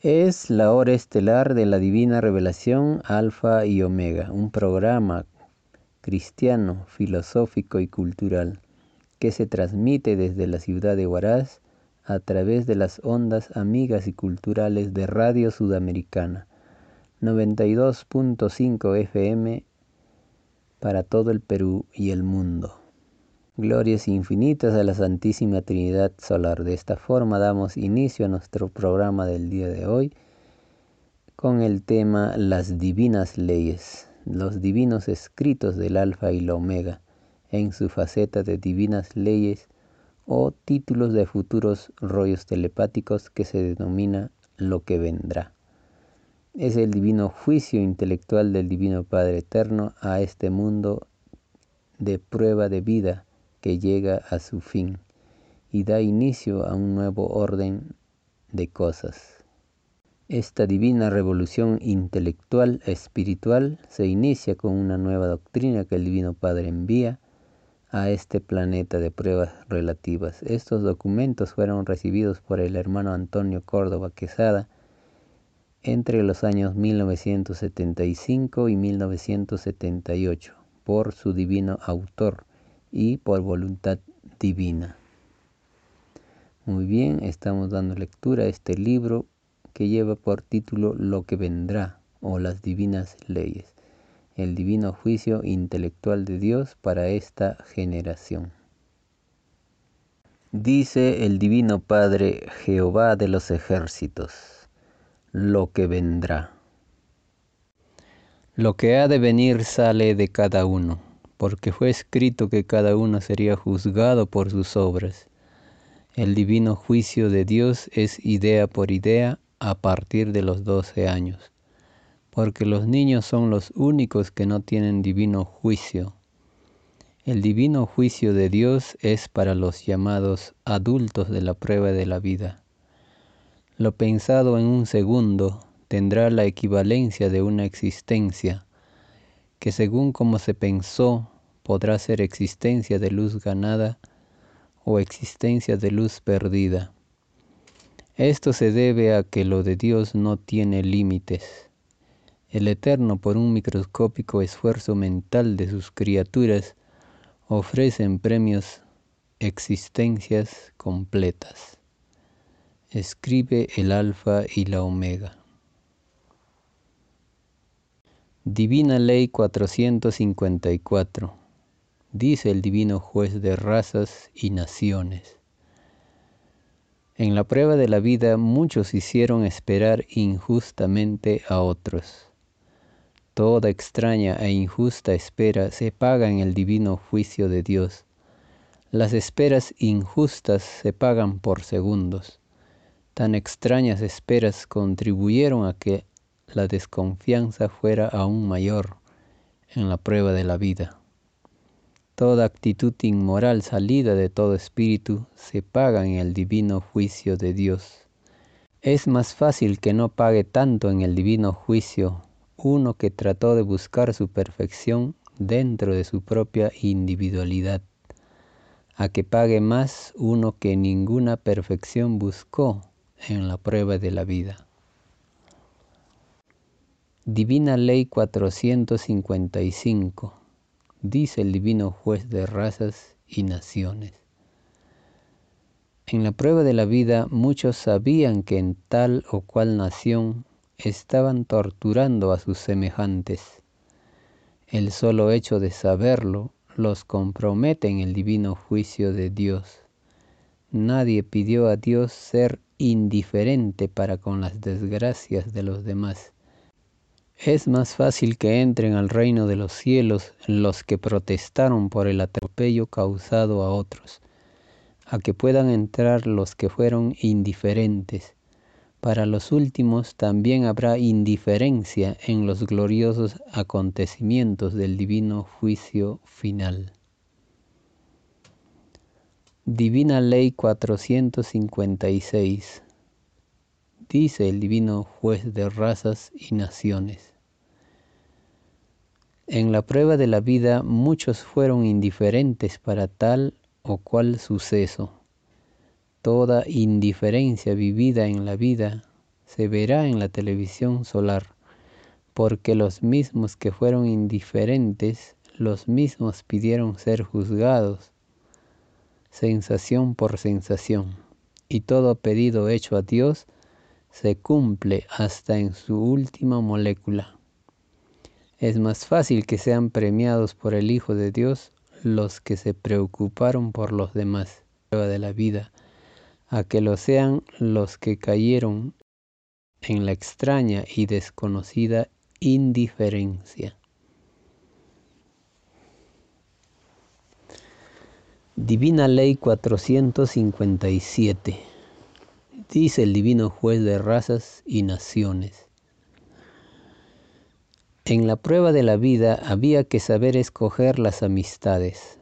Es la hora estelar de la divina revelación Alfa y Omega, un programa cristiano, filosófico y cultural que se transmite desde la ciudad de Huaraz a través de las ondas amigas y culturales de Radio Sudamericana 92.5 FM para todo el Perú y el mundo. Glorias infinitas a la Santísima Trinidad Solar. De esta forma damos inicio a nuestro programa del día de hoy con el tema Las Divinas Leyes, los divinos escritos del Alfa y la Omega, en su faceta de divinas leyes o títulos de futuros rollos telepáticos que se denomina lo que vendrá. Es el divino juicio intelectual del Divino Padre Eterno a este mundo de prueba de vida que llega a su fin y da inicio a un nuevo orden de cosas. Esta divina revolución intelectual espiritual se inicia con una nueva doctrina que el Divino Padre envía a este planeta de pruebas relativas. Estos documentos fueron recibidos por el hermano Antonio Córdoba Quesada entre los años 1975 y 1978 por su divino autor, y por voluntad divina. Muy bien, estamos dando lectura a este libro que lleva por título Lo que vendrá o las divinas leyes, el divino juicio intelectual de Dios para esta generación. Dice el Divino Padre Jehová de los ejércitos, lo que vendrá. Lo que ha de venir sale de cada uno porque fue escrito que cada uno sería juzgado por sus obras. El divino juicio de Dios es idea por idea a partir de los doce años, porque los niños son los únicos que no tienen divino juicio. El divino juicio de Dios es para los llamados adultos de la prueba de la vida. Lo pensado en un segundo tendrá la equivalencia de una existencia que según como se pensó podrá ser existencia de luz ganada o existencia de luz perdida. Esto se debe a que lo de Dios no tiene límites. El Eterno, por un microscópico esfuerzo mental de sus criaturas, ofrece en premios existencias completas. Escribe el Alfa y la Omega. Divina Ley 454. Dice el divino juez de razas y naciones. En la prueba de la vida muchos hicieron esperar injustamente a otros. Toda extraña e injusta espera se paga en el divino juicio de Dios. Las esperas injustas se pagan por segundos. Tan extrañas esperas contribuyeron a que la desconfianza fuera aún mayor en la prueba de la vida. Toda actitud inmoral salida de todo espíritu se paga en el divino juicio de Dios. Es más fácil que no pague tanto en el divino juicio uno que trató de buscar su perfección dentro de su propia individualidad, a que pague más uno que ninguna perfección buscó en la prueba de la vida. Divina Ley 455, dice el Divino Juez de razas y naciones. En la prueba de la vida muchos sabían que en tal o cual nación estaban torturando a sus semejantes. El solo hecho de saberlo los compromete en el divino juicio de Dios. Nadie pidió a Dios ser indiferente para con las desgracias de los demás es más fácil que entren al reino de los cielos los que protestaron por el atropello causado a otros, a que puedan entrar los que fueron indiferentes. Para los últimos también habrá indiferencia en los gloriosos acontecimientos del divino juicio final. Divina Ley 456 dice el divino juez de razas y naciones. En la prueba de la vida muchos fueron indiferentes para tal o cual suceso. Toda indiferencia vivida en la vida se verá en la televisión solar, porque los mismos que fueron indiferentes, los mismos pidieron ser juzgados, sensación por sensación, y todo pedido hecho a Dios se cumple hasta en su última molécula. Es más fácil que sean premiados por el Hijo de Dios los que se preocuparon por los demás de la vida, a que lo sean los que cayeron en la extraña y desconocida indiferencia. Divina Ley 457 Dice el Divino Juez de razas y naciones. En la prueba de la vida había que saber escoger las amistades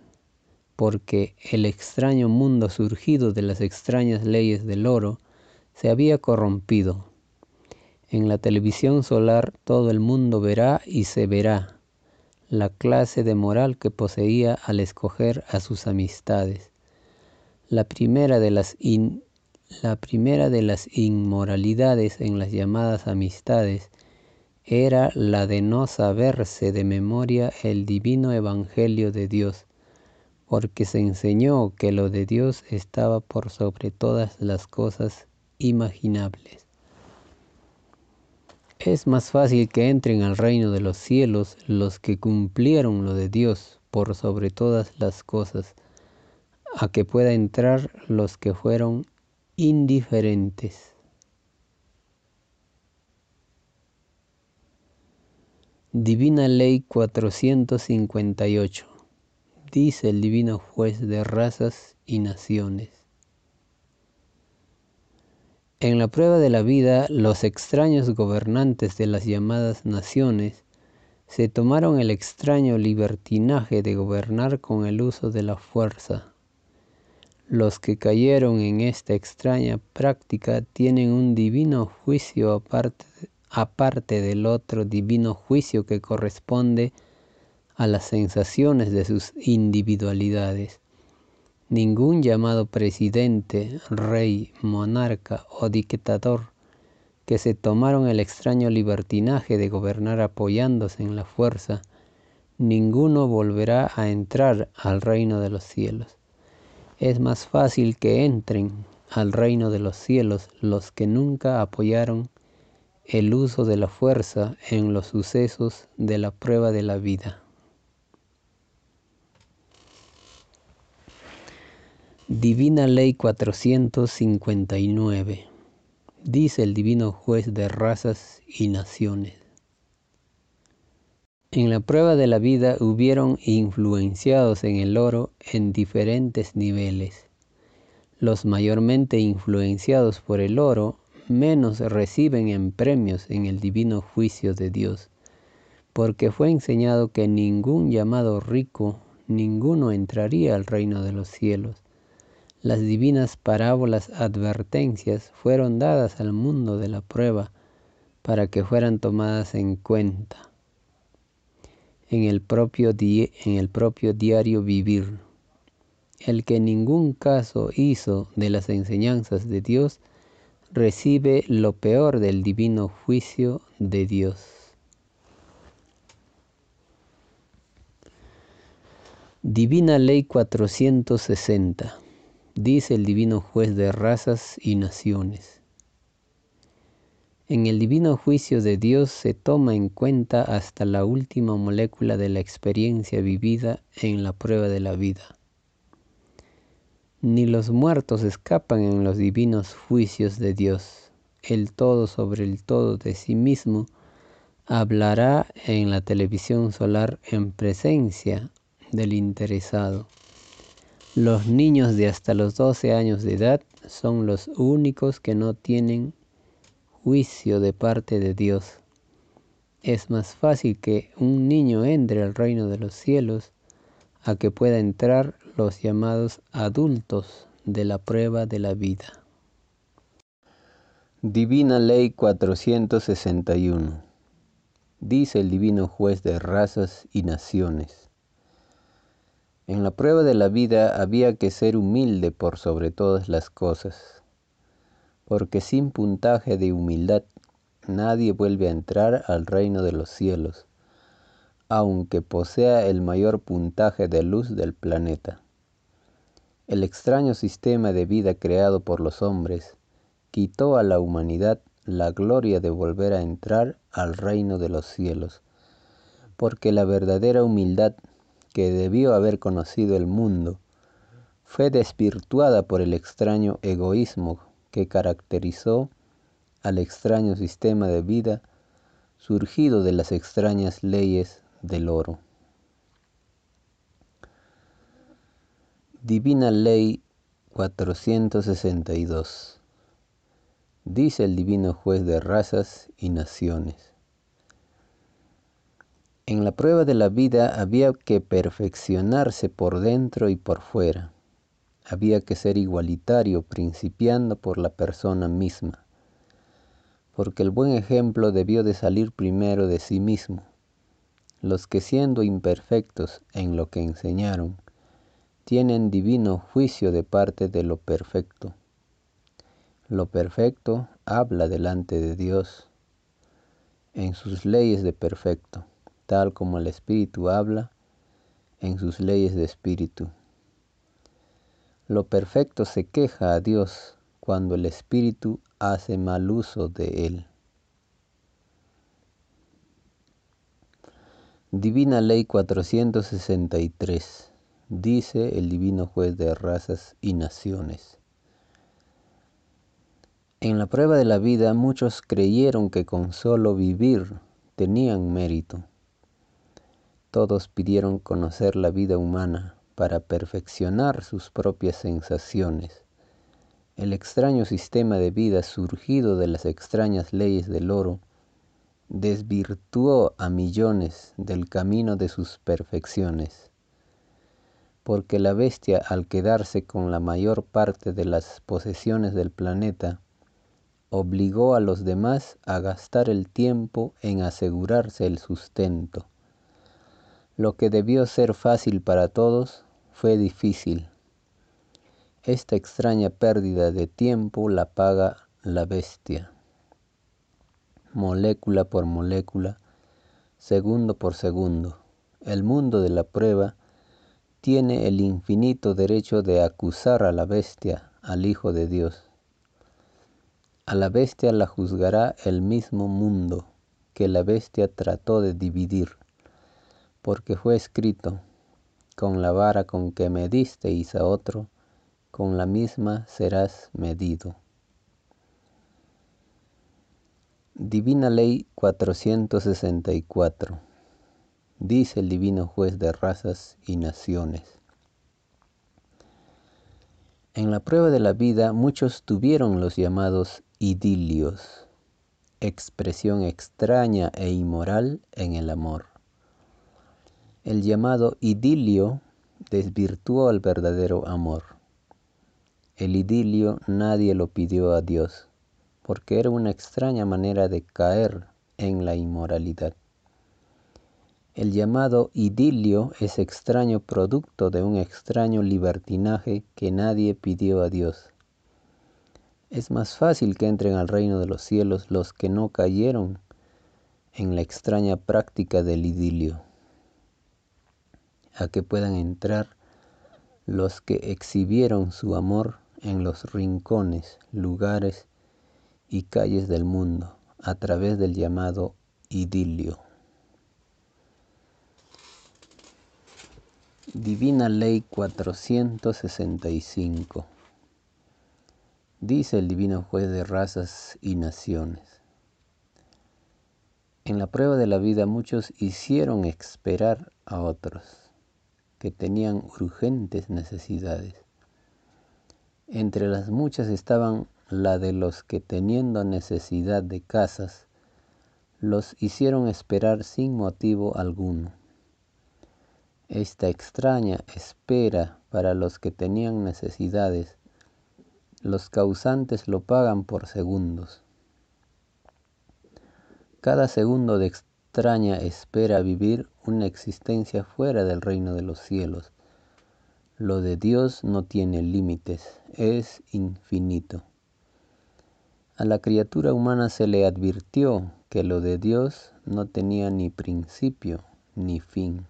porque el extraño mundo surgido de las extrañas leyes del oro se había corrompido. En la televisión solar todo el mundo verá y se verá la clase de moral que poseía al escoger a sus amistades. La primera de las, la primera de las inmoralidades en las llamadas amistades era la de no saberse de memoria el divino evangelio de Dios porque se enseñó que lo de Dios estaba por sobre todas las cosas imaginables. Es más fácil que entren al reino de los cielos los que cumplieron lo de Dios por sobre todas las cosas, a que pueda entrar los que fueron indiferentes. Divina Ley 458 dice el divino juez de razas y naciones. En la prueba de la vida, los extraños gobernantes de las llamadas naciones se tomaron el extraño libertinaje de gobernar con el uso de la fuerza. Los que cayeron en esta extraña práctica tienen un divino juicio aparte, aparte del otro divino juicio que corresponde a las sensaciones de sus individualidades. Ningún llamado presidente, rey, monarca o dictador que se tomaron el extraño libertinaje de gobernar apoyándose en la fuerza, ninguno volverá a entrar al reino de los cielos. Es más fácil que entren al reino de los cielos los que nunca apoyaron el uso de la fuerza en los sucesos de la prueba de la vida. Divina Ley 459. Dice el Divino Juez de razas y naciones. En la prueba de la vida hubieron influenciados en el oro en diferentes niveles. Los mayormente influenciados por el oro menos reciben en premios en el divino juicio de Dios, porque fue enseñado que ningún llamado rico, ninguno entraría al reino de los cielos las divinas parábolas advertencias fueron dadas al mundo de la prueba para que fueran tomadas en cuenta en el propio, en el propio diario vivir. El que ningún caso hizo de las enseñanzas de Dios recibe lo peor del divino juicio de Dios. Divina Ley 460 dice el divino juez de razas y naciones. En el divino juicio de Dios se toma en cuenta hasta la última molécula de la experiencia vivida en la prueba de la vida. Ni los muertos escapan en los divinos juicios de Dios. El todo sobre el todo de sí mismo hablará en la televisión solar en presencia del interesado. Los niños de hasta los 12 años de edad son los únicos que no tienen juicio de parte de Dios. Es más fácil que un niño entre al reino de los cielos a que pueda entrar los llamados adultos de la prueba de la vida. Divina Ley 461 Dice el Divino Juez de razas y naciones. En la prueba de la vida había que ser humilde por sobre todas las cosas, porque sin puntaje de humildad nadie vuelve a entrar al reino de los cielos, aunque posea el mayor puntaje de luz del planeta. El extraño sistema de vida creado por los hombres quitó a la humanidad la gloria de volver a entrar al reino de los cielos, porque la verdadera humildad que debió haber conocido el mundo fue desvirtuada por el extraño egoísmo que caracterizó al extraño sistema de vida surgido de las extrañas leyes del oro. Divina Ley 462 Dice el Divino Juez de razas y naciones. En la prueba de la vida había que perfeccionarse por dentro y por fuera. Había que ser igualitario, principiando por la persona misma, porque el buen ejemplo debió de salir primero de sí mismo. Los que siendo imperfectos en lo que enseñaron, tienen divino juicio de parte de lo perfecto. Lo perfecto habla delante de Dios en sus leyes de perfecto tal como el Espíritu habla en sus leyes de Espíritu. Lo perfecto se queja a Dios cuando el Espíritu hace mal uso de él. Divina Ley 463, dice el Divino Juez de Razas y Naciones. En la prueba de la vida muchos creyeron que con solo vivir tenían mérito todos pidieron conocer la vida humana para perfeccionar sus propias sensaciones. El extraño sistema de vida surgido de las extrañas leyes del oro desvirtuó a millones del camino de sus perfecciones, porque la bestia al quedarse con la mayor parte de las posesiones del planeta, obligó a los demás a gastar el tiempo en asegurarse el sustento. Lo que debió ser fácil para todos fue difícil. Esta extraña pérdida de tiempo la paga la bestia. Molécula por molécula, segundo por segundo, el mundo de la prueba tiene el infinito derecho de acusar a la bestia, al Hijo de Dios. A la bestia la juzgará el mismo mundo que la bestia trató de dividir porque fue escrito, con la vara con que medisteis a otro, con la misma serás medido. Divina Ley 464. Dice el Divino Juez de razas y naciones. En la prueba de la vida muchos tuvieron los llamados idilios, expresión extraña e inmoral en el amor. El llamado idilio desvirtuó al verdadero amor. El idilio nadie lo pidió a Dios, porque era una extraña manera de caer en la inmoralidad. El llamado idilio es extraño producto de un extraño libertinaje que nadie pidió a Dios. Es más fácil que entren al reino de los cielos los que no cayeron en la extraña práctica del idilio a que puedan entrar los que exhibieron su amor en los rincones, lugares y calles del mundo a través del llamado idilio. Divina Ley 465 Dice el Divino Juez de razas y naciones. En la prueba de la vida muchos hicieron esperar a otros que tenían urgentes necesidades. Entre las muchas estaban la de los que teniendo necesidad de casas, los hicieron esperar sin motivo alguno. Esta extraña espera para los que tenían necesidades, los causantes lo pagan por segundos. Cada segundo de extraña espera vivir una existencia fuera del reino de los cielos. Lo de Dios no tiene límites, es infinito. A la criatura humana se le advirtió que lo de Dios no tenía ni principio ni fin.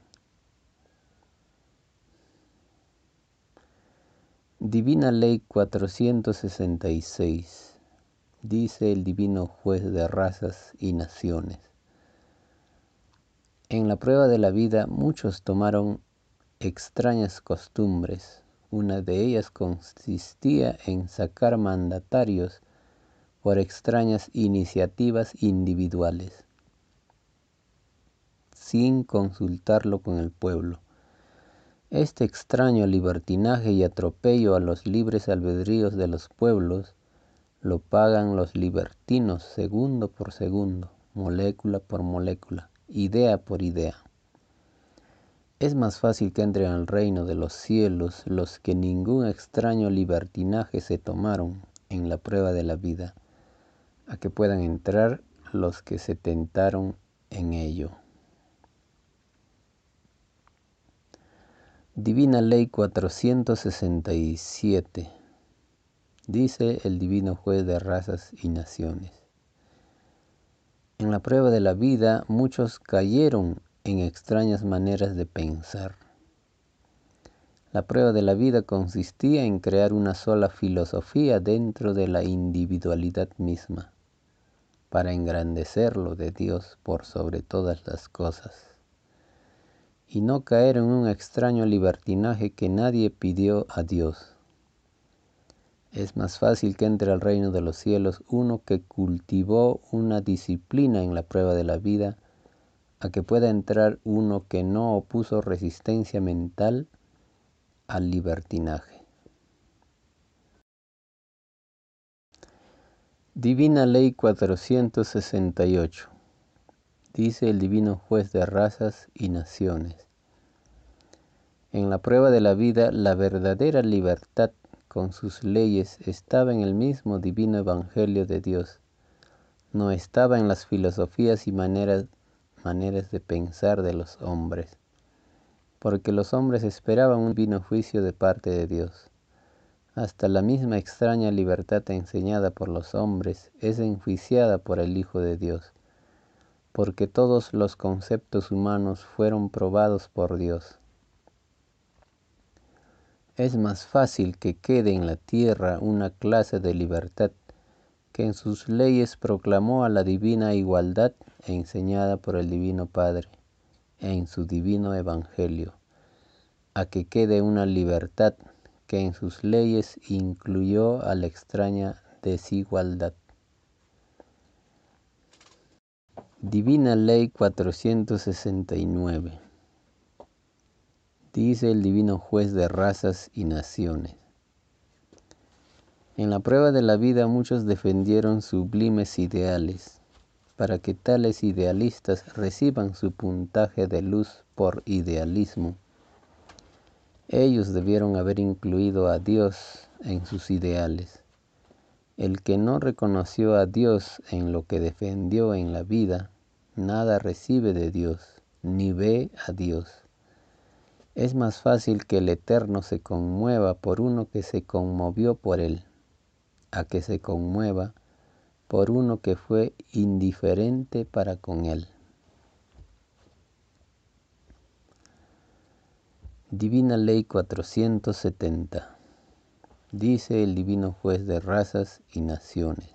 Divina Ley 466 dice el divino juez de razas y naciones. En la prueba de la vida muchos tomaron extrañas costumbres. Una de ellas consistía en sacar mandatarios por extrañas iniciativas individuales, sin consultarlo con el pueblo. Este extraño libertinaje y atropello a los libres albedríos de los pueblos lo pagan los libertinos segundo por segundo, molécula por molécula idea por idea. Es más fácil que entren al reino de los cielos los que ningún extraño libertinaje se tomaron en la prueba de la vida, a que puedan entrar los que se tentaron en ello. Divina Ley 467 dice el Divino Juez de Razas y Naciones. En la prueba de la vida muchos cayeron en extrañas maneras de pensar. La prueba de la vida consistía en crear una sola filosofía dentro de la individualidad misma, para engrandecerlo de Dios por sobre todas las cosas, y no caer en un extraño libertinaje que nadie pidió a Dios es más fácil que entre al reino de los cielos uno que cultivó una disciplina en la prueba de la vida, a que pueda entrar uno que no opuso resistencia mental al libertinaje. Divina Ley 468 dice el Divino Juez de razas y naciones. En la prueba de la vida, la verdadera libertad con sus leyes estaba en el mismo divino evangelio de Dios. No estaba en las filosofías y maneras, maneras de pensar de los hombres, porque los hombres esperaban un divino juicio de parte de Dios. Hasta la misma extraña libertad enseñada por los hombres es enjuiciada por el Hijo de Dios, porque todos los conceptos humanos fueron probados por Dios es más fácil que quede en la tierra una clase de libertad que en sus leyes proclamó a la divina igualdad enseñada por el Divino Padre en su divino Evangelio, a que quede una libertad que en sus leyes incluyó a la extraña desigualdad. Divina Ley 469 dice el divino juez de razas y naciones. En la prueba de la vida muchos defendieron sublimes ideales, para que tales idealistas reciban su puntaje de luz por idealismo. Ellos debieron haber incluido a Dios en sus ideales. El que no reconoció a Dios en lo que defendió en la vida, nada recibe de Dios, ni ve a Dios. Es más fácil que el Eterno se conmueva por uno que se conmovió por él, a que se conmueva por uno que fue indiferente para con él. Divina Ley 470. Dice el Divino Juez de razas y naciones.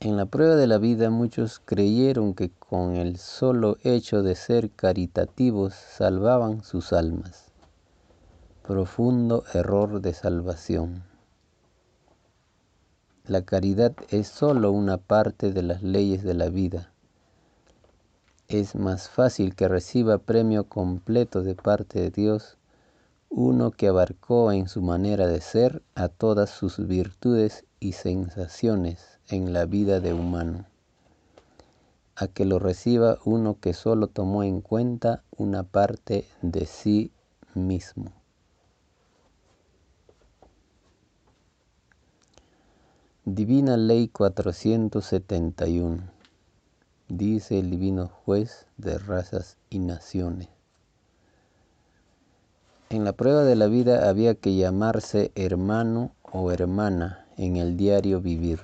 En la prueba de la vida muchos creyeron que con el solo hecho de ser caritativos salvaban sus almas. Profundo error de salvación. La caridad es solo una parte de las leyes de la vida. Es más fácil que reciba premio completo de parte de Dios uno que abarcó en su manera de ser a todas sus virtudes y sensaciones en la vida de humano, a que lo reciba uno que solo tomó en cuenta una parte de sí mismo. Divina Ley 471, dice el Divino Juez de razas y naciones. En la prueba de la vida había que llamarse hermano o hermana en el diario vivir,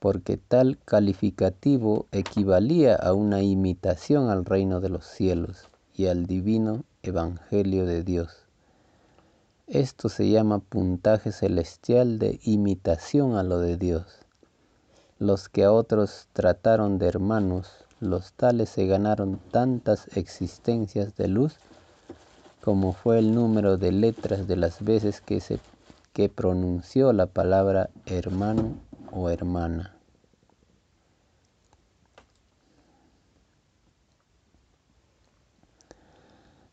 porque tal calificativo equivalía a una imitación al reino de los cielos y al divino Evangelio de Dios. Esto se llama puntaje celestial de imitación a lo de Dios. Los que a otros trataron de hermanos, los tales se ganaron tantas existencias de luz como fue el número de letras de las veces que se que pronunció la palabra hermano o hermana.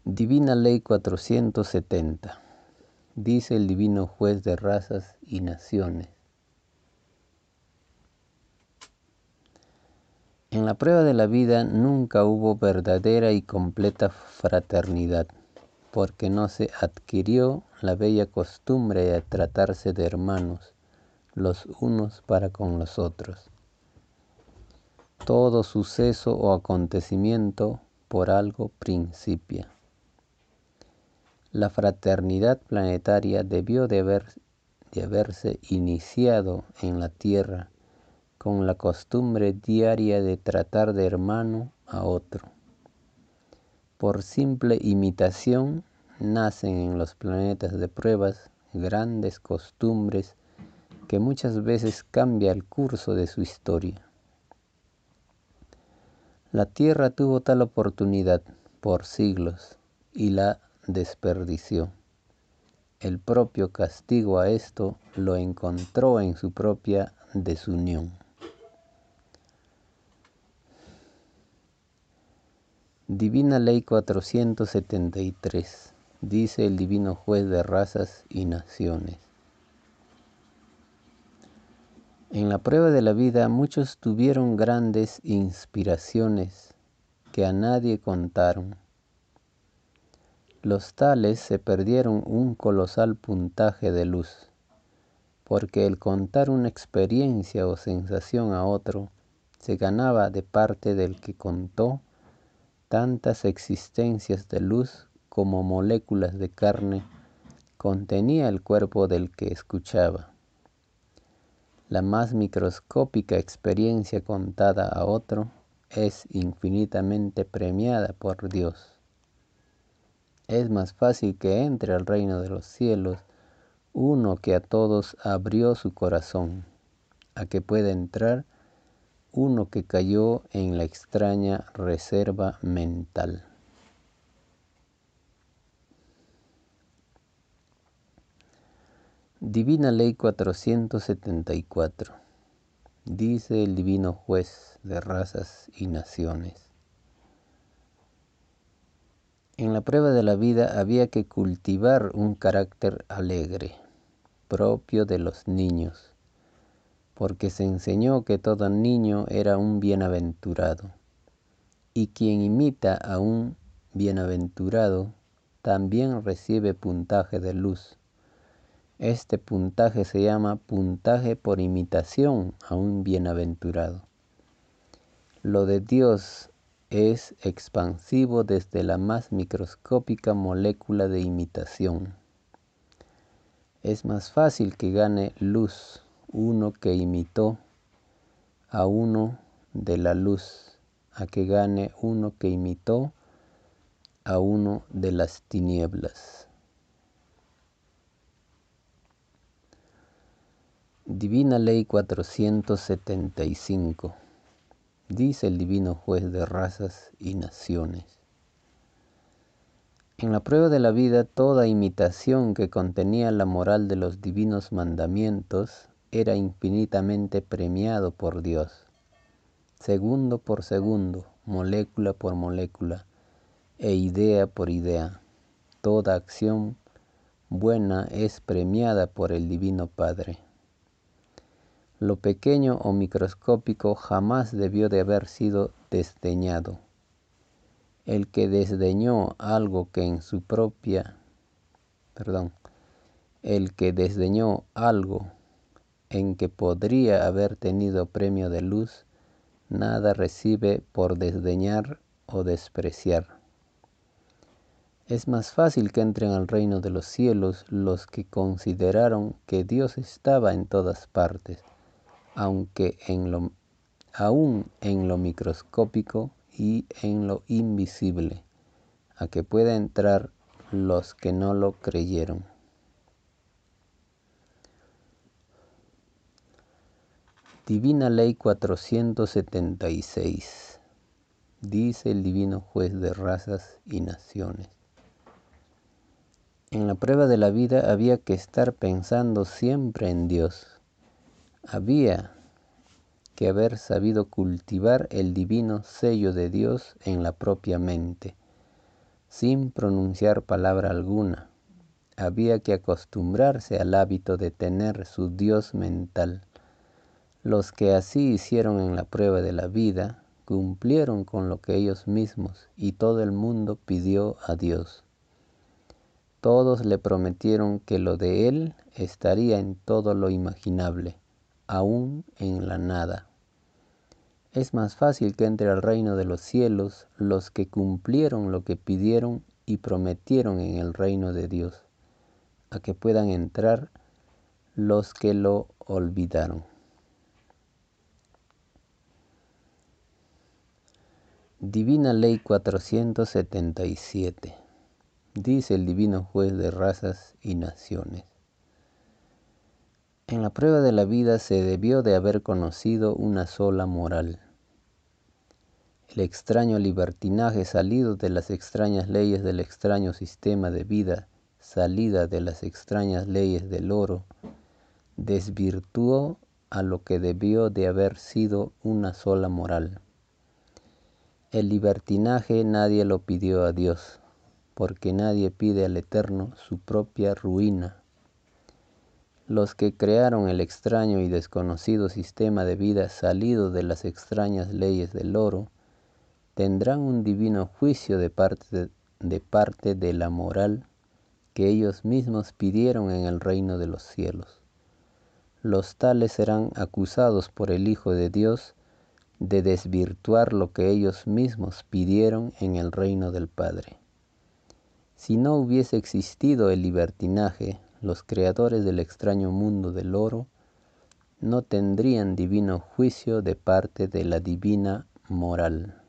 Divina Ley 470. Dice el Divino Juez de razas y naciones. En la prueba de la vida nunca hubo verdadera y completa fraternidad porque no se adquirió la bella costumbre de tratarse de hermanos los unos para con los otros. Todo suceso o acontecimiento por algo principia. La fraternidad planetaria debió de, haber, de haberse iniciado en la Tierra con la costumbre diaria de tratar de hermano a otro por simple imitación nacen en los planetas de pruebas grandes costumbres que muchas veces cambia el curso de su historia. La Tierra tuvo tal oportunidad por siglos y la desperdició. El propio castigo a esto lo encontró en su propia desunión. Divina Ley 473, dice el Divino Juez de razas y naciones. En la prueba de la vida muchos tuvieron grandes inspiraciones que a nadie contaron. Los tales se perdieron un colosal puntaje de luz, porque el contar una experiencia o sensación a otro se ganaba de parte del que contó tantas existencias de luz como moléculas de carne contenía el cuerpo del que escuchaba. La más microscópica experiencia contada a otro es infinitamente premiada por Dios. Es más fácil que entre al reino de los cielos uno que a todos abrió su corazón, a que pueda entrar uno que cayó en la extraña reserva mental. Divina Ley 474. Dice el Divino Juez de razas y naciones. En la prueba de la vida había que cultivar un carácter alegre, propio de los niños porque se enseñó que todo niño era un bienaventurado, y quien imita a un bienaventurado también recibe puntaje de luz. Este puntaje se llama puntaje por imitación a un bienaventurado. Lo de Dios es expansivo desde la más microscópica molécula de imitación. Es más fácil que gane luz uno que imitó a uno de la luz, a que gane uno que imitó a uno de las tinieblas. Divina Ley 475, dice el Divino Juez de razas y naciones. En la prueba de la vida, toda imitación que contenía la moral de los divinos mandamientos era infinitamente premiado por Dios, segundo por segundo, molécula por molécula e idea por idea. Toda acción buena es premiada por el Divino Padre. Lo pequeño o microscópico jamás debió de haber sido desdeñado. El que desdeñó algo que en su propia, perdón, el que desdeñó algo en que podría haber tenido premio de luz, nada recibe por desdeñar o despreciar. Es más fácil que entren al reino de los cielos los que consideraron que Dios estaba en todas partes, aunque en lo, aún en lo microscópico y en lo invisible, a que pueda entrar los que no lo creyeron. Divina Ley 476. Dice el Divino Juez de razas y naciones. En la prueba de la vida había que estar pensando siempre en Dios. Había que haber sabido cultivar el divino sello de Dios en la propia mente, sin pronunciar palabra alguna. Había que acostumbrarse al hábito de tener su Dios mental los que así hicieron en la prueba de la vida cumplieron con lo que ellos mismos y todo el mundo pidió a Dios. Todos le prometieron que lo de Él estaría en todo lo imaginable, aún en la nada. Es más fácil que entre al reino de los cielos los que cumplieron lo que pidieron y prometieron en el reino de Dios, a que puedan entrar los que lo olvidaron. Divina Ley 477. Dice el Divino Juez de razas y naciones. En la prueba de la vida se debió de haber conocido una sola moral. El extraño libertinaje salido de las extrañas leyes del extraño sistema de vida, salida de las extrañas leyes del oro, desvirtuó a lo que debió de haber sido una sola moral el libertinaje nadie lo pidió a Dios, porque nadie pide al Eterno su propia ruina. Los que crearon el extraño y desconocido sistema de vida salido de las extrañas leyes del oro, tendrán un divino juicio de parte de, parte de la moral que ellos mismos pidieron en el reino de los cielos. Los tales serán acusados por el Hijo de Dios de desvirtuar lo que ellos mismos pidieron en el reino del Padre. Si no hubiese existido el libertinaje, los creadores del extraño mundo del oro no tendrían divino juicio de parte de la divina moral.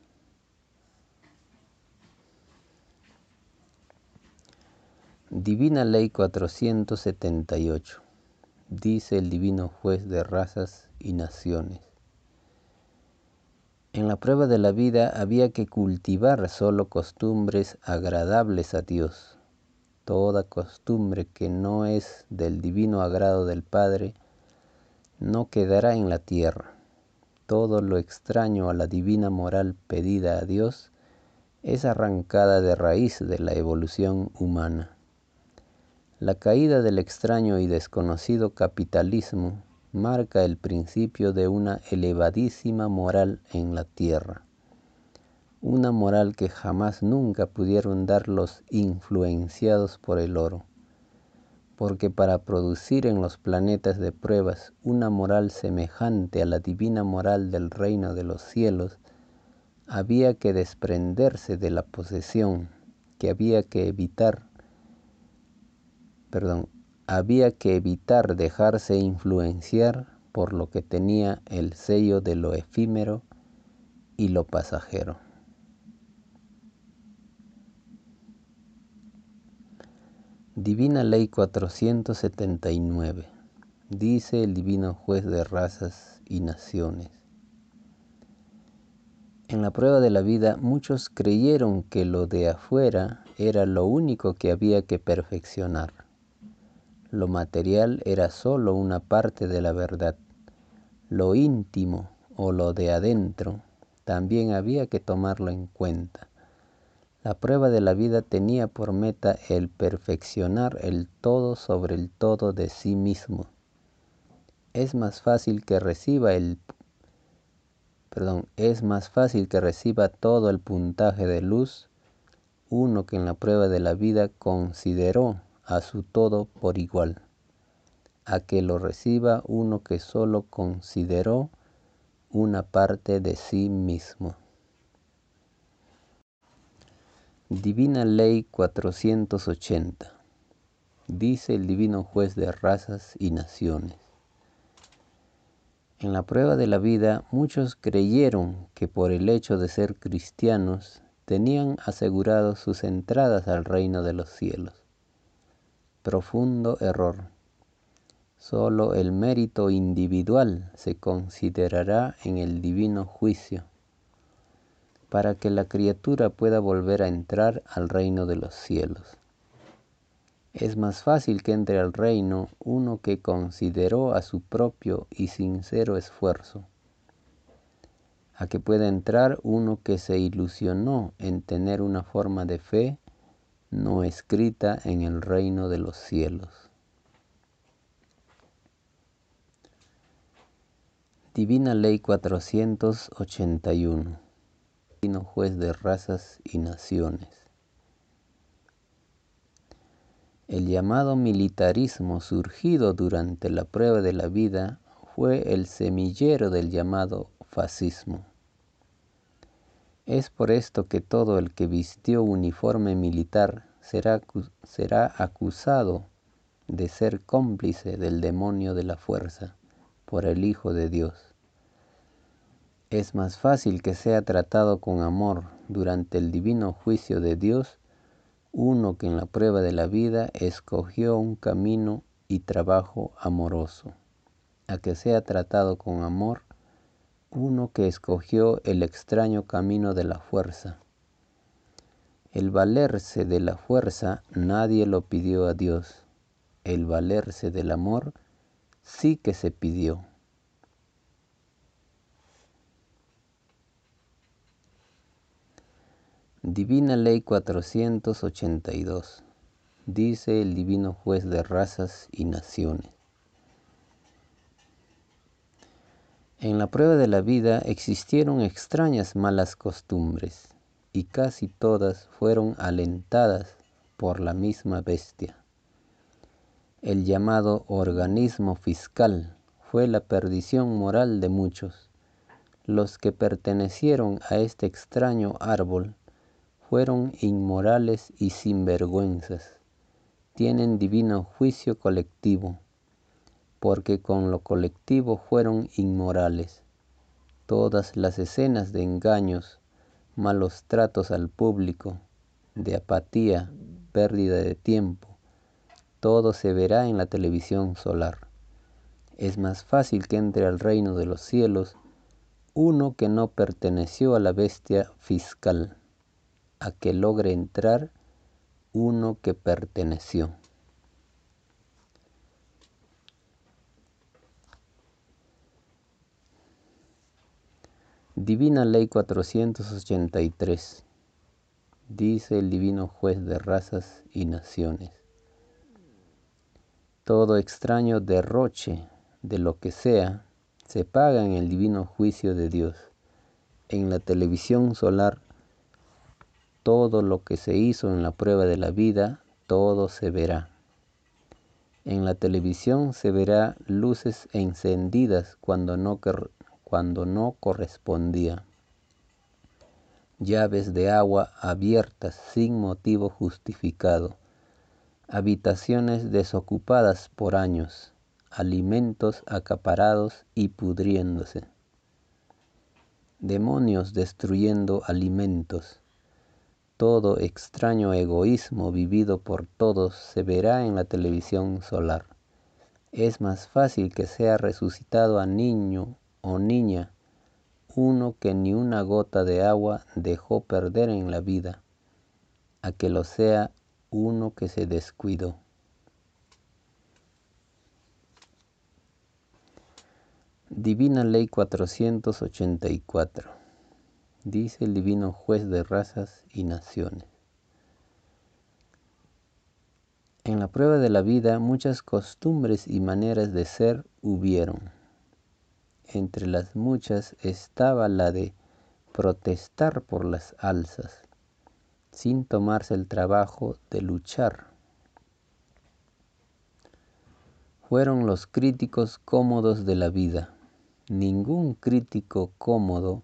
Divina Ley 478. Dice el Divino Juez de razas y naciones. En la prueba de la vida había que cultivar solo costumbres agradables a Dios. Toda costumbre que no es del divino agrado del Padre no quedará en la tierra. Todo lo extraño a la divina moral pedida a Dios es arrancada de raíz de la evolución humana. La caída del extraño y desconocido capitalismo marca el principio de una elevadísima moral en la tierra, una moral que jamás nunca pudieron dar los influenciados por el oro, porque para producir en los planetas de pruebas una moral semejante a la divina moral del reino de los cielos, había que desprenderse de la posesión, que había que evitar, perdón, había que evitar dejarse influenciar por lo que tenía el sello de lo efímero y lo pasajero. Divina Ley 479. Dice el Divino Juez de razas y naciones. En la prueba de la vida muchos creyeron que lo de afuera era lo único que había que perfeccionar lo material era sólo una parte de la verdad. Lo íntimo o lo de adentro también había que tomarlo en cuenta. La prueba de la vida tenía por meta el perfeccionar el todo sobre el todo de sí mismo. Es más fácil que reciba el perdón, es más fácil que reciba todo el puntaje de luz uno que en la prueba de la vida consideró a su todo por igual, a que lo reciba uno que solo consideró una parte de sí mismo. Divina Ley 480. Dice el Divino Juez de razas y naciones. En la prueba de la vida muchos creyeron que por el hecho de ser cristianos tenían asegurado sus entradas al reino de los cielos. Profundo error. Solo el mérito individual se considerará en el divino juicio para que la criatura pueda volver a entrar al reino de los cielos. Es más fácil que entre al reino uno que consideró a su propio y sincero esfuerzo, a que pueda entrar uno que se ilusionó en tener una forma de fe no escrita en el reino de los cielos. Divina Ley 481 juez de razas y naciones. El llamado militarismo surgido durante la prueba de la vida fue el semillero del llamado fascismo. Es por esto que todo el que vistió uniforme militar será, será acusado de ser cómplice del demonio de la fuerza por el Hijo de Dios. Es más fácil que sea tratado con amor durante el divino juicio de Dios uno que en la prueba de la vida escogió un camino y trabajo amoroso, a que sea tratado con amor uno que escogió el extraño camino de la fuerza. El valerse de la fuerza nadie lo pidió a Dios, el valerse del amor sí que se pidió. Divina Ley 482. Dice el Divino Juez de razas y naciones. En la prueba de la vida existieron extrañas malas costumbres y casi todas fueron alentadas por la misma bestia. El llamado organismo fiscal fue la perdición moral de muchos. Los que pertenecieron a este extraño árbol fueron inmorales y sinvergüenzas. Tienen divino juicio colectivo, porque con lo colectivo fueron inmorales. Todas las escenas de engaños, malos tratos al público, de apatía, pérdida de tiempo, todo se verá en la televisión solar. Es más fácil que entre al reino de los cielos uno que no perteneció a la bestia fiscal a que logre entrar uno que perteneció. Divina Ley 483. Dice el Divino Juez de razas y naciones. Todo extraño derroche de lo que sea se paga en el divino juicio de Dios. En la televisión solar todo lo que se hizo en la prueba de la vida, todo se verá. En la televisión se verá luces encendidas cuando no, cuando no correspondía. Llaves de agua abiertas sin motivo justificado. Habitaciones desocupadas por años. Alimentos acaparados y pudriéndose. Demonios destruyendo alimentos todo extraño egoísmo vivido por todos se verá en la televisión solar. Es más fácil que sea resucitado a niño o niña uno que ni una gota de agua dejó perder en la vida, a que lo sea uno que se descuidó. Divina Ley 484 dice el divino juez de razas y naciones. En la prueba de la vida muchas costumbres y maneras de ser hubieron. Entre las muchas estaba la de protestar por las alzas, sin tomarse el trabajo de luchar. Fueron los críticos cómodos de la vida. Ningún crítico cómodo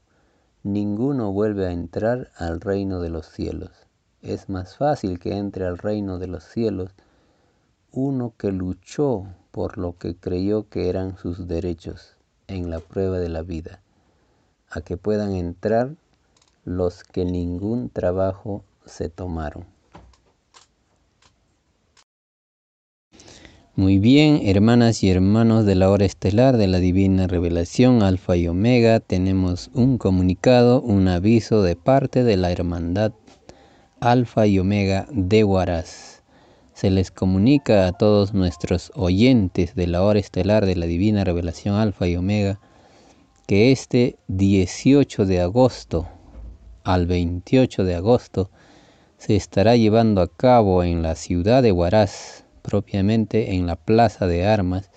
ninguno vuelve a entrar al reino de los cielos. Es más fácil que entre al reino de los cielos uno que luchó por lo que creyó que eran sus derechos en la prueba de la vida, a que puedan entrar los que ningún trabajo se tomaron. Muy bien, hermanas y hermanos de la hora estelar de la divina revelación Alfa y Omega, tenemos un comunicado, un aviso de parte de la hermandad Alfa y Omega de Huaraz. Se les comunica a todos nuestros oyentes de la hora estelar de la divina revelación Alfa y Omega que este 18 de agosto al 28 de agosto se estará llevando a cabo en la ciudad de Huaraz propiamente en la Plaza de Armas,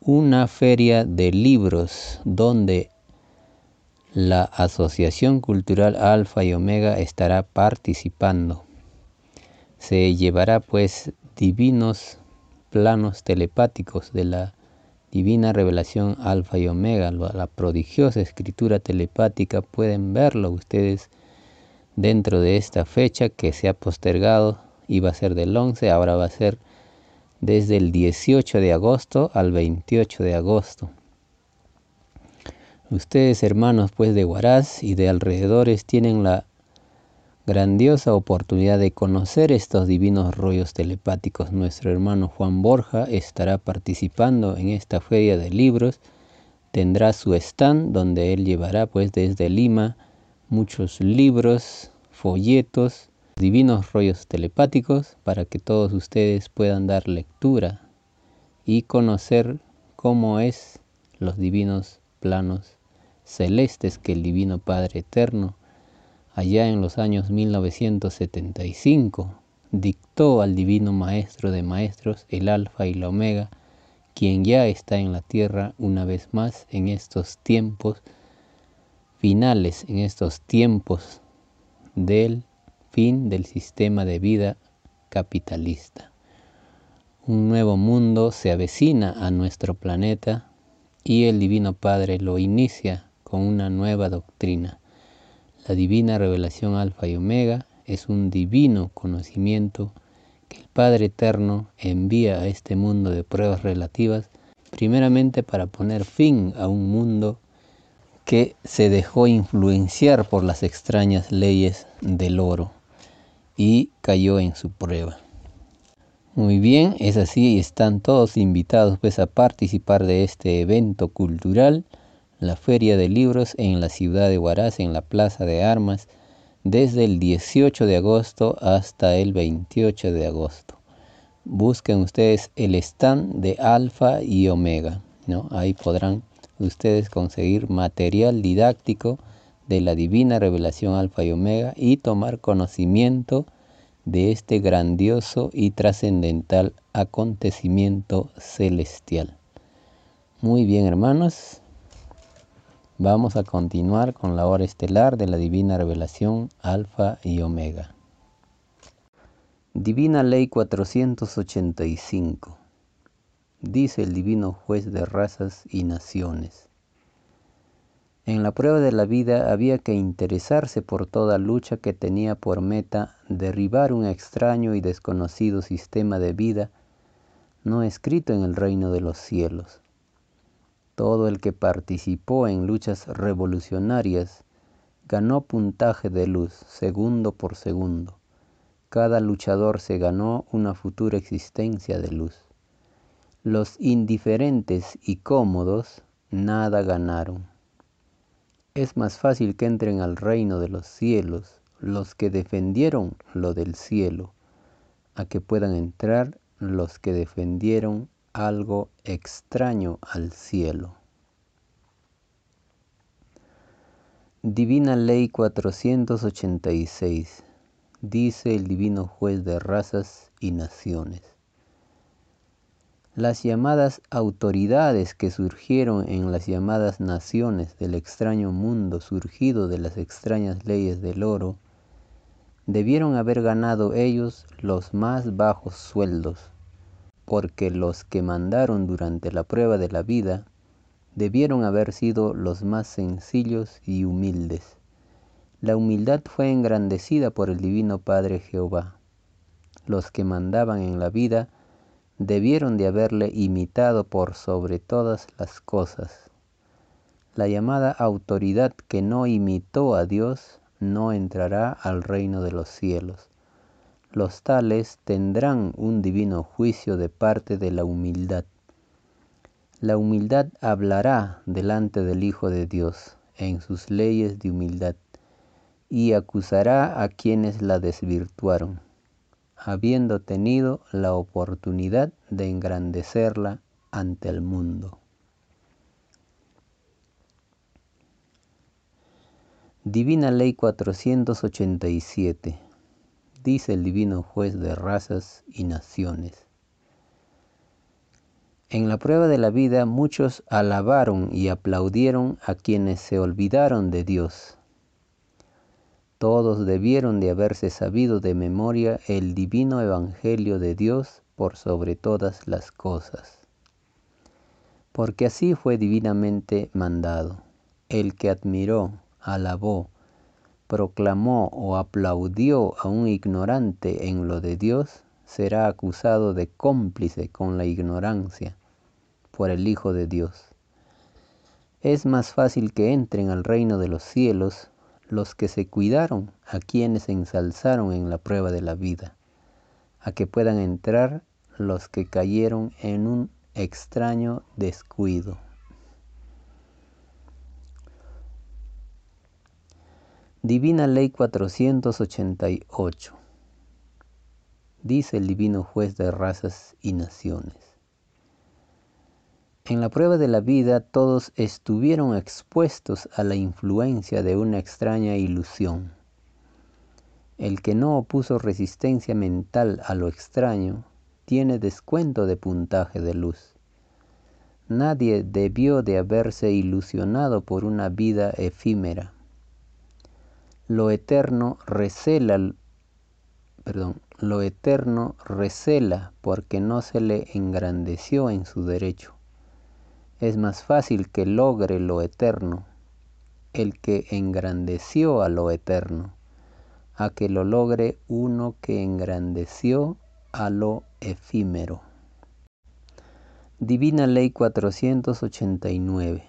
una feria de libros donde la Asociación Cultural Alfa y Omega estará participando. Se llevará pues divinos planos telepáticos de la divina revelación Alfa y Omega, la prodigiosa escritura telepática, pueden verlo ustedes dentro de esta fecha que se ha postergado iba a ser del 11, ahora va a ser desde el 18 de agosto al 28 de agosto. Ustedes, hermanos, pues de Huaraz y de alrededores, tienen la grandiosa oportunidad de conocer estos divinos rollos telepáticos. Nuestro hermano Juan Borja estará participando en esta feria de libros. Tendrá su stand donde él llevará pues desde Lima muchos libros, folletos, divinos rollos telepáticos para que todos ustedes puedan dar lectura y conocer cómo es los divinos planos celestes que el Divino Padre Eterno allá en los años 1975 dictó al Divino Maestro de Maestros, el Alfa y la Omega, quien ya está en la tierra una vez más en estos tiempos finales, en estos tiempos del fin del sistema de vida capitalista. Un nuevo mundo se avecina a nuestro planeta y el Divino Padre lo inicia con una nueva doctrina. La divina revelación alfa y omega es un divino conocimiento que el Padre Eterno envía a este mundo de pruebas relativas, primeramente para poner fin a un mundo que se dejó influenciar por las extrañas leyes del oro y cayó en su prueba. Muy bien, es así y están todos invitados pues a participar de este evento cultural, la Feria de Libros en la ciudad de Huaraz, en la Plaza de Armas, desde el 18 de agosto hasta el 28 de agosto. Busquen ustedes el stand de Alfa y Omega, ¿no? Ahí podrán ustedes conseguir material didáctico de la divina revelación alfa y omega y tomar conocimiento de este grandioso y trascendental acontecimiento celestial. Muy bien hermanos, vamos a continuar con la hora estelar de la divina revelación alfa y omega. Divina Ley 485. Dice el divino juez de razas y naciones. En la prueba de la vida había que interesarse por toda lucha que tenía por meta derribar un extraño y desconocido sistema de vida no escrito en el reino de los cielos. Todo el que participó en luchas revolucionarias ganó puntaje de luz segundo por segundo. Cada luchador se ganó una futura existencia de luz. Los indiferentes y cómodos nada ganaron es más fácil que entren al reino de los cielos los que defendieron lo del cielo, a que puedan entrar los que defendieron algo extraño al cielo. Divina Ley 486, dice el Divino Juez de Razas y Naciones. Las llamadas autoridades que surgieron en las llamadas naciones del extraño mundo surgido de las extrañas leyes del oro, debieron haber ganado ellos los más bajos sueldos, porque los que mandaron durante la prueba de la vida debieron haber sido los más sencillos y humildes, La humildad fue engrandecida por el Divino Padre Jehová. Los que mandaban en la vida debieron de haberle imitado por sobre todas las cosas. La llamada autoridad que no imitó a Dios no entrará al reino de los cielos. Los tales tendrán un divino juicio de parte de la humildad. La humildad hablará delante del Hijo de Dios en sus leyes de humildad y acusará a quienes la desvirtuaron, habiendo tenido la oportunidad de engrandecerla ante el mundo. Divina Ley 487 dice el Divino Juez de razas y naciones. En la prueba de la vida muchos alabaron y aplaudieron a quienes se olvidaron de Dios todos debieron de haberse sabido de memoria el divino Evangelio de Dios por sobre todas las cosas. Porque así fue divinamente mandado. El que admiró, alabó, proclamó o aplaudió a un ignorante en lo de Dios, será acusado de cómplice con la ignorancia por el Hijo de Dios. Es más fácil que entren al reino de los cielos los que se cuidaron, a quienes ensalzaron en la prueba de la vida, a que puedan entrar los que cayeron en un extraño descuido. Divina Ley 488. Dice el Divino Juez de Razas y Naciones. En la prueba de la vida todos estuvieron expuestos a la influencia de una extraña ilusión. El que no opuso resistencia mental a lo extraño tiene descuento de puntaje de luz. Nadie debió de haberse ilusionado por una vida efímera. Lo eterno recela, perdón, lo eterno recela porque no se le engrandeció en su derecho es más fácil que logre lo eterno el que engrandeció a lo eterno, a que lo logre uno que engrandeció a lo efímero. Divina Ley 489.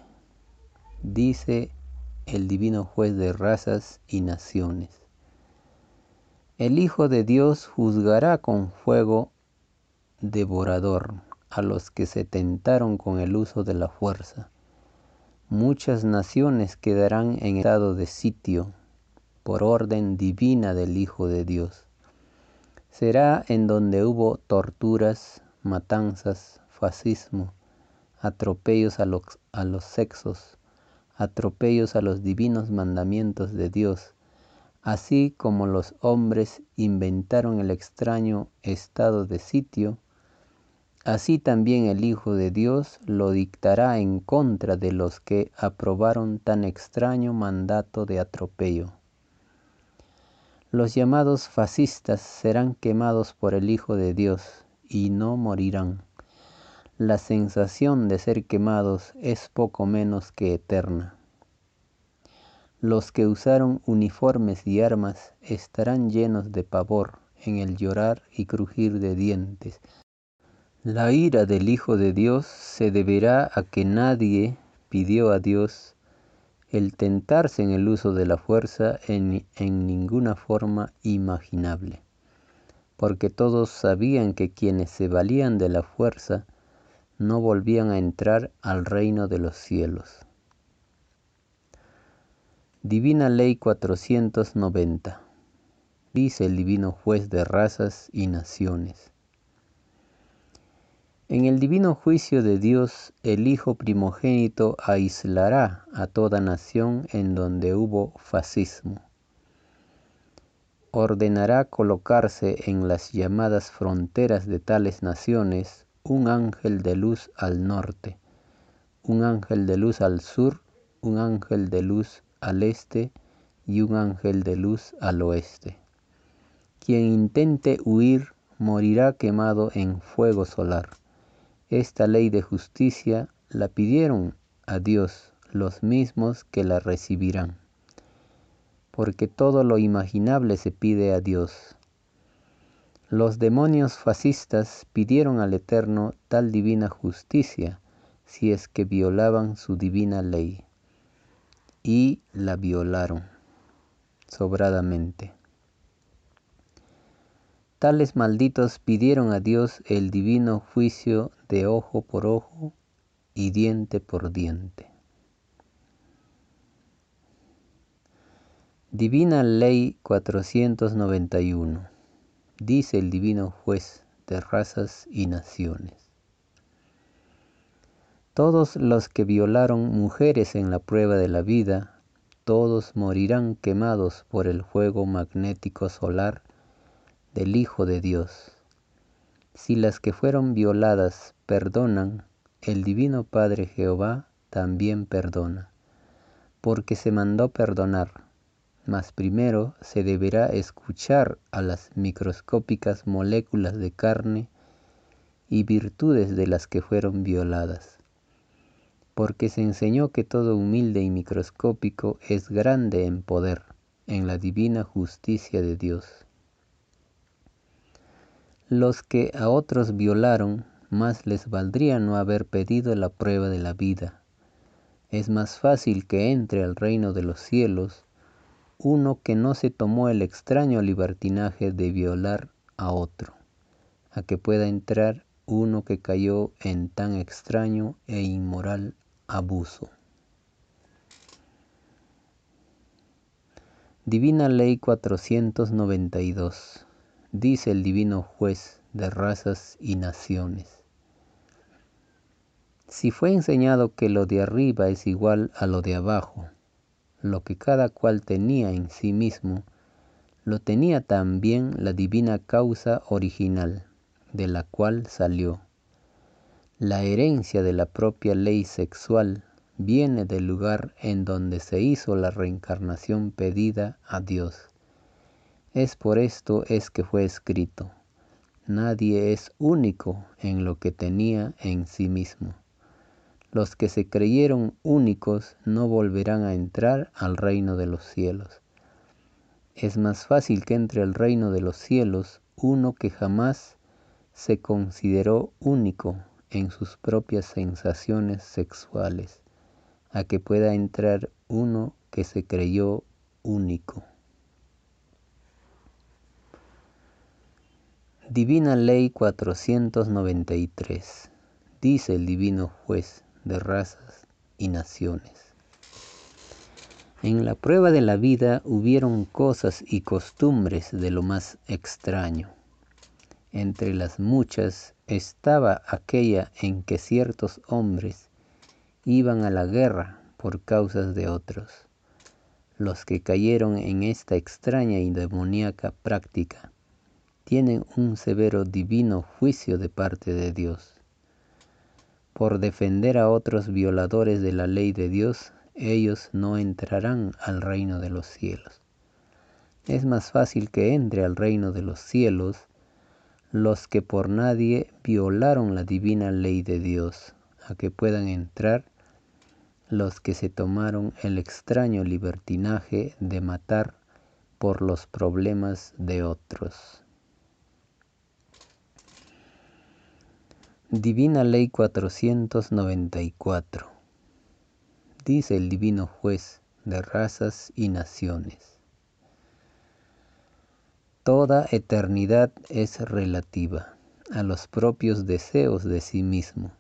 Dice el Divino Juez de razas y naciones. El Hijo de Dios juzgará con fuego devorador a los que se tentaron con el uso de la fuerza. Muchas naciones quedarán en estado de sitio por orden divina del Hijo de Dios. Será en donde hubo torturas, matanzas, fascismo, atropellos a los, a los sexos, atropellos a los divinos mandamientos de Dios, así como los hombres inventaron el extraño estado de sitio, Así también el Hijo de Dios lo dictará en contra de los que aprobaron tan extraño mandato de atropello. Los llamados fascistas serán quemados por el Hijo de Dios y no morirán. La sensación de ser quemados es poco menos que eterna. Los que usaron uniformes y armas estarán llenos de pavor en el llorar y crujir de dientes la ira del Hijo de Dios se deberá a que nadie pidió a Dios el tentarse en el uso de la fuerza en, en, ninguna forma imaginable, porque todos sabían que quienes se valían de la fuerza no volvían a entrar al reino de los cielos. Divina Ley 490. Dice el Divino Juez de razas y naciones. En el divino juicio de Dios, el Hijo primogénito aislará a toda nación en donde hubo fascismo. Ordenará colocarse en las llamadas fronteras de tales naciones un ángel de luz al norte, un ángel de luz al sur, un ángel de luz al este y un ángel de luz al oeste. Quien intente huir morirá quemado en fuego solar. Esta ley de justicia la pidieron a Dios los mismos que la recibirán. porque todo lo imaginable se pide a Dios. Los demonios fascistas pidieron al Eterno tal divina justicia si es que violaban su divina ley, y la violaron sobradamente. Tales malditos pidieron a Dios el divino juicio de ojo por ojo y diente por diente. Divina Ley 491. Dice el divino juez de razas y naciones. Todos los que violaron mujeres en la prueba de la vida, todos morirán quemados por el fuego magnético solar del Hijo de Dios. Si las que fueron violadas perdonan, el Divino Padre Jehová también perdona, porque se mandó perdonar, mas primero se deberá escuchar a las microscópicas moléculas de carne y virtudes de las que fueron violadas, porque se enseñó que todo humilde y microscópico es grande en poder, en la divina justicia de Dios. Los que a otros violaron, más les valdría no haber pedido la prueba de la vida. Es más fácil que entre al reino de los cielos uno que no se tomó el extraño libertinaje de violar a otro, a que pueda entrar uno que cayó en tan extraño e inmoral abuso. Divina Ley 492 dice el divino juez de razas y naciones. Si fue enseñado que lo de arriba es igual a lo de abajo, lo que cada cual tenía en sí mismo, lo tenía también la divina causa original, de la cual salió. La herencia de la propia ley sexual viene del lugar en donde se hizo la reencarnación pedida a Dios. Es por esto es que fue escrito, nadie es único en lo que tenía en sí mismo. Los que se creyeron únicos no volverán a entrar al reino de los cielos. Es más fácil que entre al reino de los cielos uno que jamás se consideró único en sus propias sensaciones sexuales, a que pueda entrar uno que se creyó único. Divina Ley 493. Dice el Divino Juez de razas y naciones. En la prueba de la vida hubieron cosas y costumbres de lo más extraño. Entre las muchas estaba aquella en que ciertos hombres iban a la guerra por causas de otros. Los que cayeron en esta extraña y demoníaca práctica tienen un severo divino juicio de parte de Dios. Por defender a otros violadores de la ley de Dios, ellos no entrarán al reino de los cielos. Es más fácil que entre al reino de los cielos los que por nadie violaron la divina ley de Dios, a que puedan entrar los que se tomaron el extraño libertinaje de matar por los problemas de otros. Divina Ley 494. Dice el Divino Juez de razas y naciones. Toda eternidad es relativa a los propios deseos de sí mismo,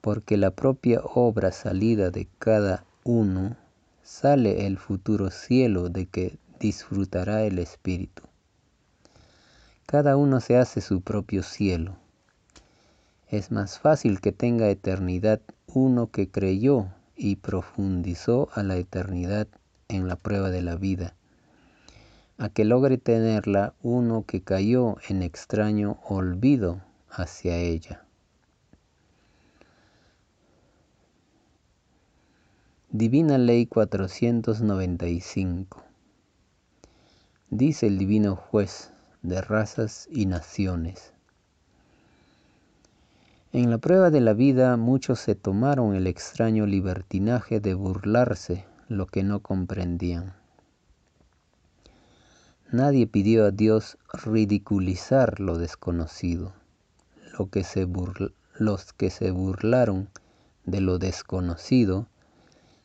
porque la propia obra salida de cada uno sale el futuro cielo de que disfrutará el Espíritu. Cada uno se hace su propio cielo es más fácil que tenga eternidad uno que creyó y profundizó a la eternidad en la prueba de la vida, a que logre tenerla uno que cayó en extraño olvido hacia ella. Divina Ley 495 Dice el Divino Juez de razas y naciones. En la prueba de la vida muchos se tomaron el extraño libertinaje de burlarse lo que no comprendían. Nadie pidió a Dios ridiculizar lo desconocido. Los que se burlaron de lo desconocido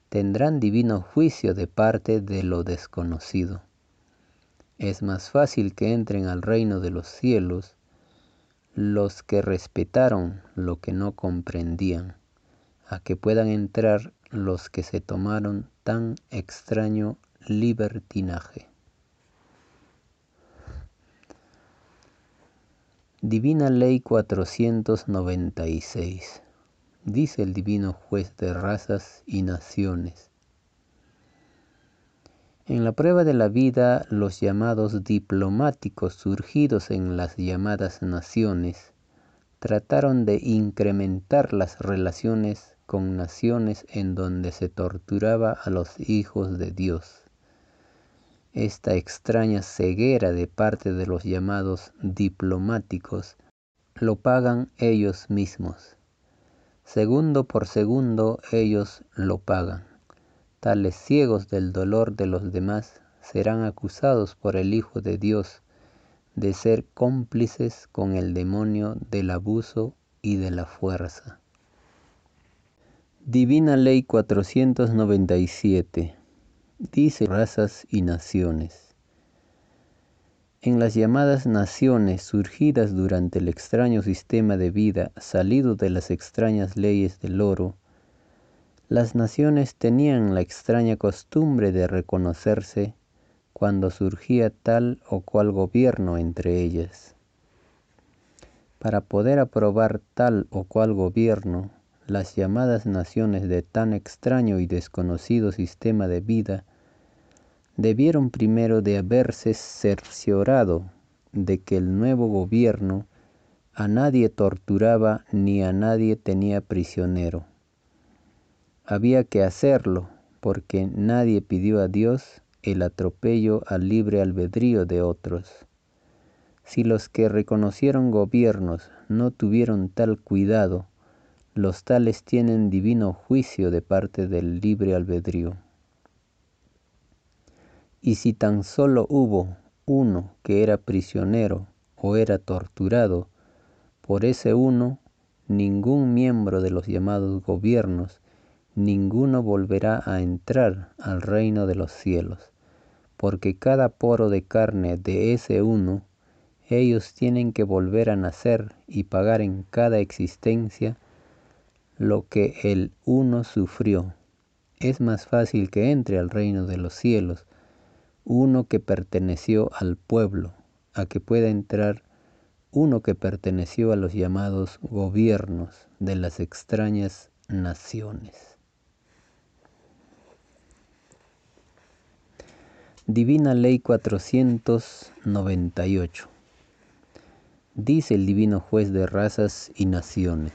tendrán divino juicio de parte de lo desconocido. Es más fácil que entren al reino de los cielos los que respetaron lo que no comprendían, a que puedan entrar los que se tomaron tan extraño libertinaje. Divina Ley 496. Dice el Divino Juez de razas y naciones. En la prueba de la vida, los llamados diplomáticos surgidos en las llamadas naciones trataron de incrementar las relaciones con naciones en donde se torturaba a los hijos de Dios esta extraña ceguera de parte de los llamados diplomáticos lo pagan ellos mismos. Segundo por segundo ellos lo pagan. Tales ciegos del dolor de los demás serán acusados por el Hijo de Dios de ser cómplices con el demonio del abuso y de la fuerza. Divina Ley 497 dice razas y naciones. En las llamadas naciones surgidas durante el extraño sistema de vida salido de las extrañas leyes del oro, las naciones tenían la extraña costumbre de reconocerse cuando surgía tal o cual gobierno entre ellas. Para poder aprobar tal o cual gobierno, las llamadas naciones de tan extraño y desconocido sistema de vida debieron primero de haberse cerciorado de que el nuevo gobierno a nadie torturaba ni a nadie tenía prisionero. Había que hacerlo porque nadie pidió a Dios el atropello al libre albedrío de otros. Si los que reconocieron gobiernos no tuvieron tal cuidado, los tales tienen divino juicio de parte del libre albedrío. Y si tan solo hubo uno que era prisionero o era torturado, por ese uno ningún miembro de los llamados gobiernos, ninguno volverá a entrar al reino de los cielos, porque cada poro de carne de ese uno, ellos tienen que volver a nacer y pagar en cada existencia lo que el uno sufrió. Es más fácil que entre al reino de los cielos uno que perteneció al pueblo, a que pueda entrar uno que perteneció a los llamados gobiernos de las extrañas naciones. Divina Ley 498. Dice el Divino Juez de razas y naciones.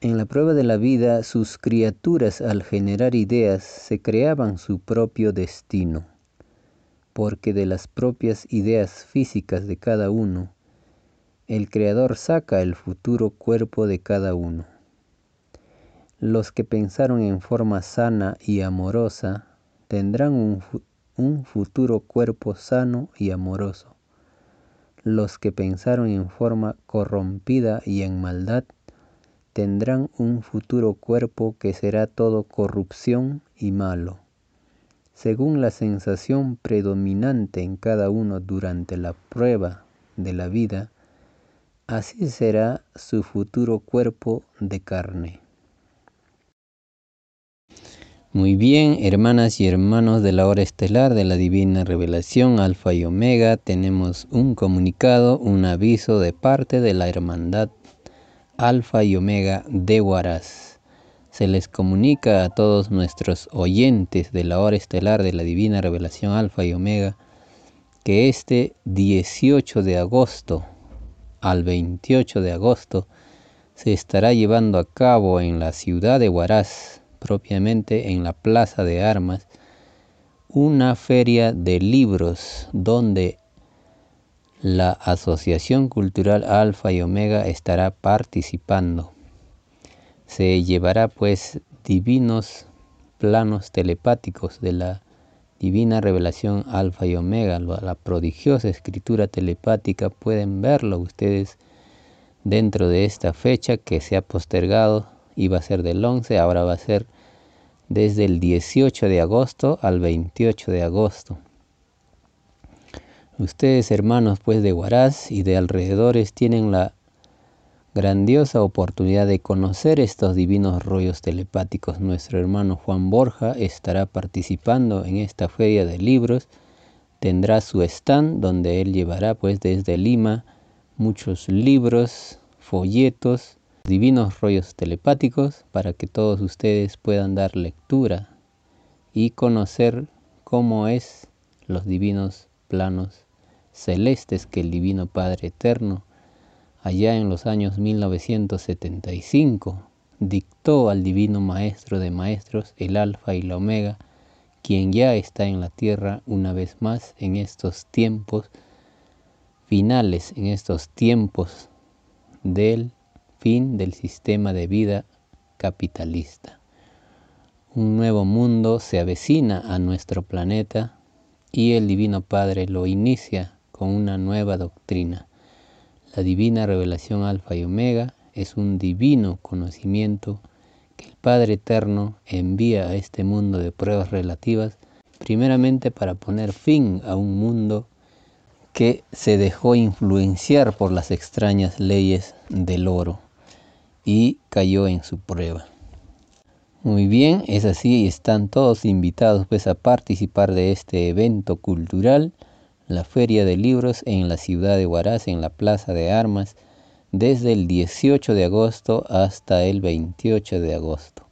En la prueba de la vida, sus criaturas al generar ideas se creaban su propio destino, porque de las propias ideas físicas de cada uno, el Creador saca el futuro cuerpo de cada uno. Los que pensaron en forma sana y amorosa tendrán un, un futuro cuerpo sano y amoroso. Los que pensaron en forma corrompida y en maldad tendrán un futuro cuerpo que será todo corrupción y malo. Según la sensación predominante en cada uno durante la prueba de la vida, así será su futuro cuerpo de carne. Muy bien, hermanas y hermanos de la hora estelar de la divina revelación Alfa y Omega, tenemos un comunicado, un aviso de parte de la Hermandad Alfa y Omega de Huaraz. Se les comunica a todos nuestros oyentes de la hora estelar de la Divina Revelación Alfa y Omega que este 18 de agosto al 28 de agosto se estará llevando a cabo en la ciudad de Huaraz, propiamente en la Plaza de Armas, una feria de libros donde la Asociación Cultural Alfa y Omega estará participando. Se llevará pues divinos planos telepáticos de la divina revelación alfa y omega, la prodigiosa escritura telepática, pueden verlo ustedes dentro de esta fecha que se ha postergado, iba a ser del 11, ahora va a ser desde el 18 de agosto al 28 de agosto. Ustedes hermanos pues de Huaraz y de alrededores tienen la grandiosa oportunidad de conocer estos divinos rollos telepáticos. Nuestro hermano Juan Borja estará participando en esta feria de libros. Tendrá su stand donde él llevará pues desde Lima muchos libros, folletos, divinos rollos telepáticos para que todos ustedes puedan dar lectura y conocer cómo es los divinos planos celestes que el Divino Padre Eterno allá en los años 1975, dictó al Divino Maestro de Maestros, el Alfa y la Omega, quien ya está en la tierra una vez más en estos tiempos finales, en estos tiempos del fin del sistema de vida capitalista. Un nuevo mundo se avecina a nuestro planeta y el Divino Padre lo inicia con una nueva doctrina la divina revelación alfa y omega es un divino conocimiento que el Padre Eterno envía a este mundo de pruebas relativas, primeramente para poner fin a un mundo que se dejó influenciar por las extrañas leyes del oro y cayó en su prueba. Muy bien, es así están todos invitados pues a participar de este evento cultural la Feria de Libros en la ciudad de Huaraz, en la Plaza de Armas, desde el 18 de agosto hasta el 28 de agosto.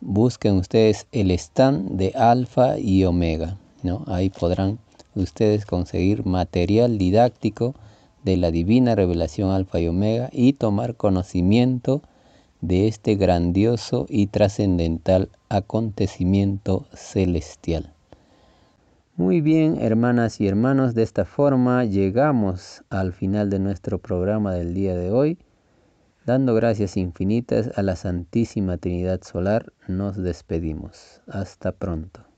Busquen ustedes el stand de Alfa y Omega, ¿no? Ahí podrán ustedes conseguir material didáctico de la divina revelación Alfa y Omega y tomar conocimiento de este grandioso y trascendental acontecimiento celestial. Muy bien, hermanas y hermanos, de esta forma llegamos al final de nuestro programa del día de hoy. Dando gracias infinitas a la Santísima Trinidad Solar, nos despedimos. Hasta pronto.